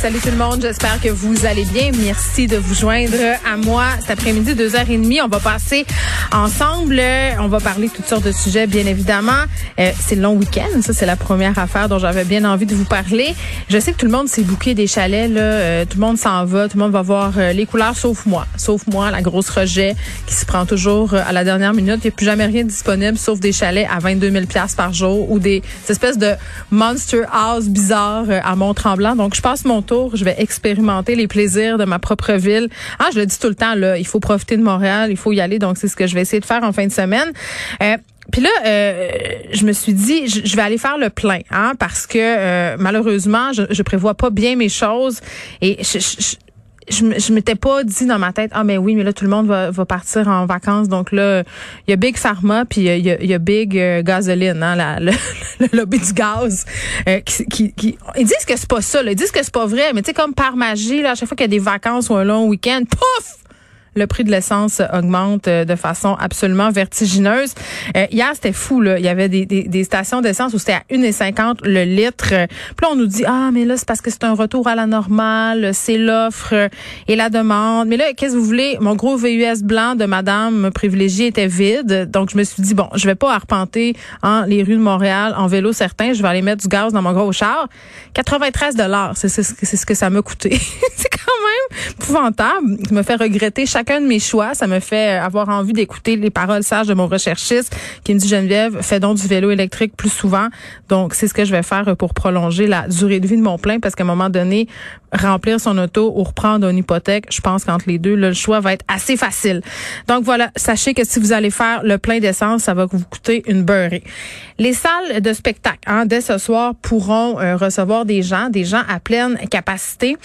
Salut tout le monde, j'espère que vous allez bien. Merci de vous joindre à moi cet après-midi, deux heures et demie. On va passer ensemble. On va parler toutes sortes de sujets, bien évidemment. Euh, c'est le long week-end, ça c'est la première affaire dont j'avais bien envie de vous parler. Je sais que tout le monde s'est bouqué des chalets, là. Euh, tout le monde s'en va, tout le monde va voir euh, les couleurs, sauf moi. Sauf moi, la grosse rejet qui se prend toujours à la dernière minute. Il n'y a plus jamais rien disponible, sauf des chalets à 22 000 par jour ou des, espèces de monster house bizarres à Mont-Tremblant. Donc, je passe mon tour. Je vais expérimenter les plaisirs de ma propre ville. Ah, je le dis tout le temps, là, il faut profiter de Montréal, il faut y aller. Donc, c'est ce que je vais essayer de faire en fin de semaine. Euh, puis là, euh, je me suis dit, je, vais aller faire le plein, hein, parce que euh, malheureusement, je, je prévois pas bien mes choses et je, je je, je m'étais pas dit dans ma tête ah mais oui mais là tout le monde va, va partir en vacances. Donc là il y a Big Pharma puis il y a, y a Big euh, Gasoline hein, la, le, le, lobby du gaz euh, qui, qui, qui, ils disent que c'est pas ça là, ils disent que c'est pas vrai mais tu sais comme par magie là à chaque fois qu'il y a des vacances ou un long week-end pouf le prix de l'essence augmente euh, de façon absolument vertigineuse. Euh, hier, c'était fou. Là. Il y avait des, des, des stations d'essence où c'était à 1,50 le litre. Puis là, on nous dit, ah, mais là, c'est parce que c'est un retour à la normale, c'est l'offre et la demande. Mais là, qu'est-ce que vous voulez? Mon gros VUS blanc de madame privilégiée était vide. Donc, je me suis dit, bon, je vais pas arpenter hein, les rues de Montréal en vélo certain. Je vais aller mettre du gaz dans mon gros char. 93 dollars, c'est ce que ça m'a coûté. c'est quand même épouvantable. Ça me fait regretter chacun de mes choix. Ça me fait avoir envie d'écouter les paroles sages de mon recherchiste qui me dit Geneviève, fais donc du vélo électrique plus souvent. Donc, c'est ce que je vais faire pour prolonger la durée de vie de mon plein parce qu'à un moment donné, remplir son auto ou reprendre une hypothèque, je pense qu'entre les deux, le choix va être assez facile. Donc voilà, sachez que si vous allez faire le plein d'essence, ça va vous coûter une beurrée. Les salles de spectacle, hein, dès ce soir, pourront euh, recevoir des gens, des gens à pleine capacité.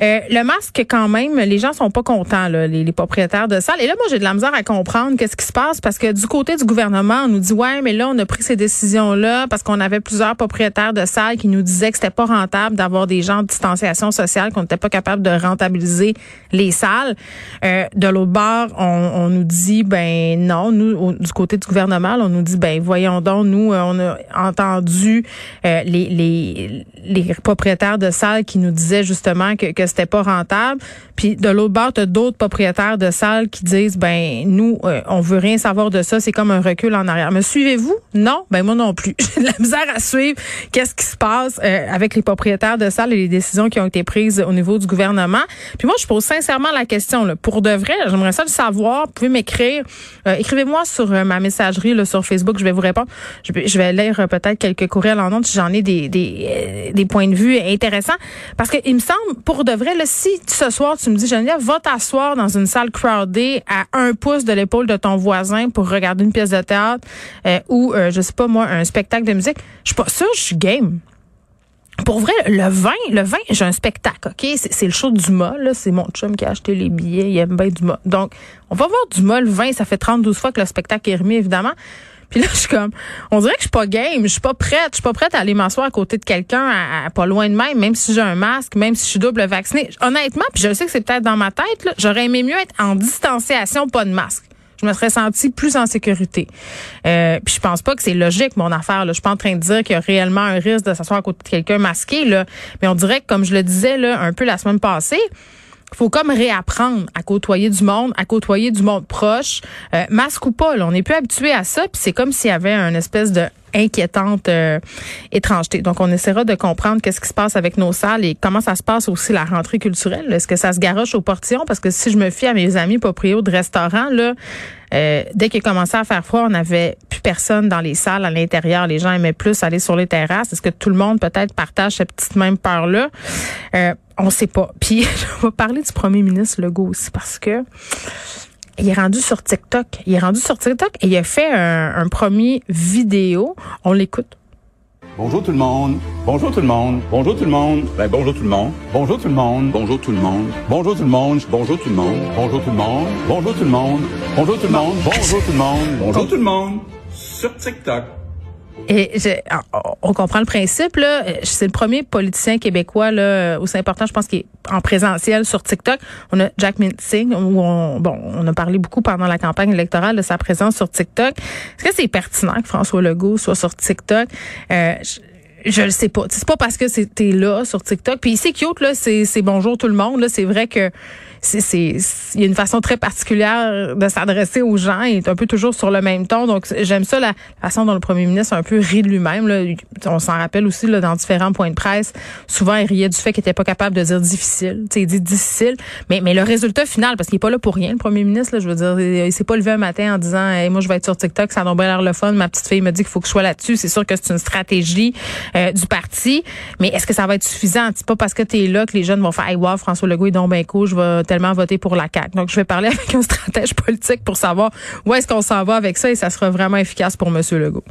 Euh, le masque, quand même, les gens sont pas contents, là, les, les, propriétaires de salles. Et là, moi, j'ai de la misère à comprendre qu'est-ce qui se passe parce que du côté du gouvernement, on nous dit ouais, mais là, on a pris ces décisions-là parce qu'on avait plusieurs propriétaires de salles qui nous disaient que c'était pas rentable d'avoir des gens de distanciation sociale, qu'on n'était pas capable de rentabiliser les salles. Euh, de l'autre bord, on, nous dit ben non, nous, du côté du gouvernement, on nous dit ben voyons donc, nous, on a entendu euh, les, les, les propriétaires de salles qui nous disaient justement que, que c'était pas rentable. Puis de l'autre bord, tu d'autres propriétaires de salles qui disent ben nous, euh, on veut rien savoir de ça, c'est comme un recul en arrière. Me suivez-vous? Non? Ben moi non plus. J'ai de la misère à suivre qu'est-ce qui se passe euh, avec les propriétaires de salles et les décisions qui ont été prises au niveau du gouvernement. Puis moi, je pose sincèrement la question. Là, pour de vrai, j'aimerais ça le savoir. Vous pouvez m'écrire. Euh, écrivez-moi sur ma messagerie là, sur Facebook. Je vais vous répondre. Je, je vais lire peut-être quelques courriels en note si j'en ai des, des, des points de vue intéressants. Parce que il me semble, pour de vrai, là, si ce soir, tu me dis, Geneviève, va t'asseoir dans une salle crowded à un pouce de l'épaule de ton voisin pour regarder une pièce de théâtre euh, ou, euh, je sais pas moi, un spectacle de musique, je suis pas sûre, je suis game. Pour vrai, le vin, le vin, j'ai un spectacle, OK? C'est le show du mât, là. C'est mon chum qui a acheté les billets, il aime bien du mât. Donc, on va voir du mât, le vin, ça fait 32 fois que le spectacle est remis, évidemment. Puis là, je suis comme, on dirait que je suis pas game, je suis pas prête, je suis pas prête à aller m'asseoir à côté de quelqu'un, à, pas loin de même, même si j'ai un masque, même si je suis double vaccinée. Honnêtement, puis je sais que c'est peut-être dans ma tête, j'aurais aimé mieux être en distanciation, pas de masque. Je me serais senti plus en sécurité. Euh, puis je pense pas que c'est logique mon affaire. Là. Je suis pas en train de dire qu'il y a réellement un risque de s'asseoir à côté de quelqu'un masqué. Là. Mais on dirait que, comme je le disais là, un peu la semaine passée, faut comme réapprendre à côtoyer du monde, à côtoyer du monde proche, euh, masque ou pas. Là, on n'est plus habitué à ça, puis c'est comme s'il y avait une espèce de inquiétante euh, étrangeté. Donc, on essaiera de comprendre qu'est-ce qui se passe avec nos salles et comment ça se passe aussi la rentrée culturelle. Est-ce que ça se garoche au portillon? Parce que si je me fie à mes amis proprios de restaurants, là, euh, dès qu'il commençait à faire froid, on n'avait plus personne dans les salles à l'intérieur. Les gens aimaient plus aller sur les terrasses. Est-ce que tout le monde peut-être partage cette petite même peur-là? Euh, on sait pas. Puis, je vais parler du premier ministre Legault aussi parce que il est rendu sur TikTok. Il est rendu sur TikTok et il a fait un, premier vidéo. On l'écoute. Bonjour tout le monde. Bonjour tout le monde. Bonjour tout le monde. Ben bonjour tout le monde. Bonjour tout le monde. Bonjour tout le monde. Bonjour tout le monde. Bonjour tout le monde. Bonjour tout le monde. Bonjour tout le monde. Bonjour tout le monde. Bonjour tout le monde. Bonjour tout le monde. Sur TikTok. Et je, on comprend le principe là. C'est le premier politicien québécois là où c'est important. Je pense qu'il est en présentiel sur TikTok. On a Jack Mintzing où on bon on a parlé beaucoup pendant la campagne électorale de sa présence sur TikTok. Est-ce que c'est pertinent que François Legault soit sur TikTok? Euh, je, je le sais pas. C'est pas parce que c'était là sur TikTok. Puis c'est cute là, c'est bonjour tout le monde là. C'est vrai que c'est il y a une façon très particulière de s'adresser aux gens et est un peu toujours sur le même ton. Donc j'aime ça la façon dont le premier ministre a un peu ri de lui-même. On s'en rappelle aussi là, dans différents points de presse. Souvent il riait du fait qu'il était pas capable de dire difficile. sais il dit difficile, mais mais le résultat final parce qu'il est pas là pour rien. Le premier ministre, là, je veux dire, il s'est pas levé un matin en disant hey, moi je vais être sur TikTok, ça a l'air le fun. Ma petite fille me dit qu'il faut que je sois là-dessus. C'est sûr que c'est une stratégie euh, du parti, mais est-ce que ça va être suffisant? C'est pas parce que tu es là que les jeunes vont faire hey, wow, François Legault est donc je vais tellement pour la CAQ. Donc, je vais parler avec un stratège politique pour savoir où est-ce qu'on s'en va avec ça et ça sera vraiment efficace pour M. Legault.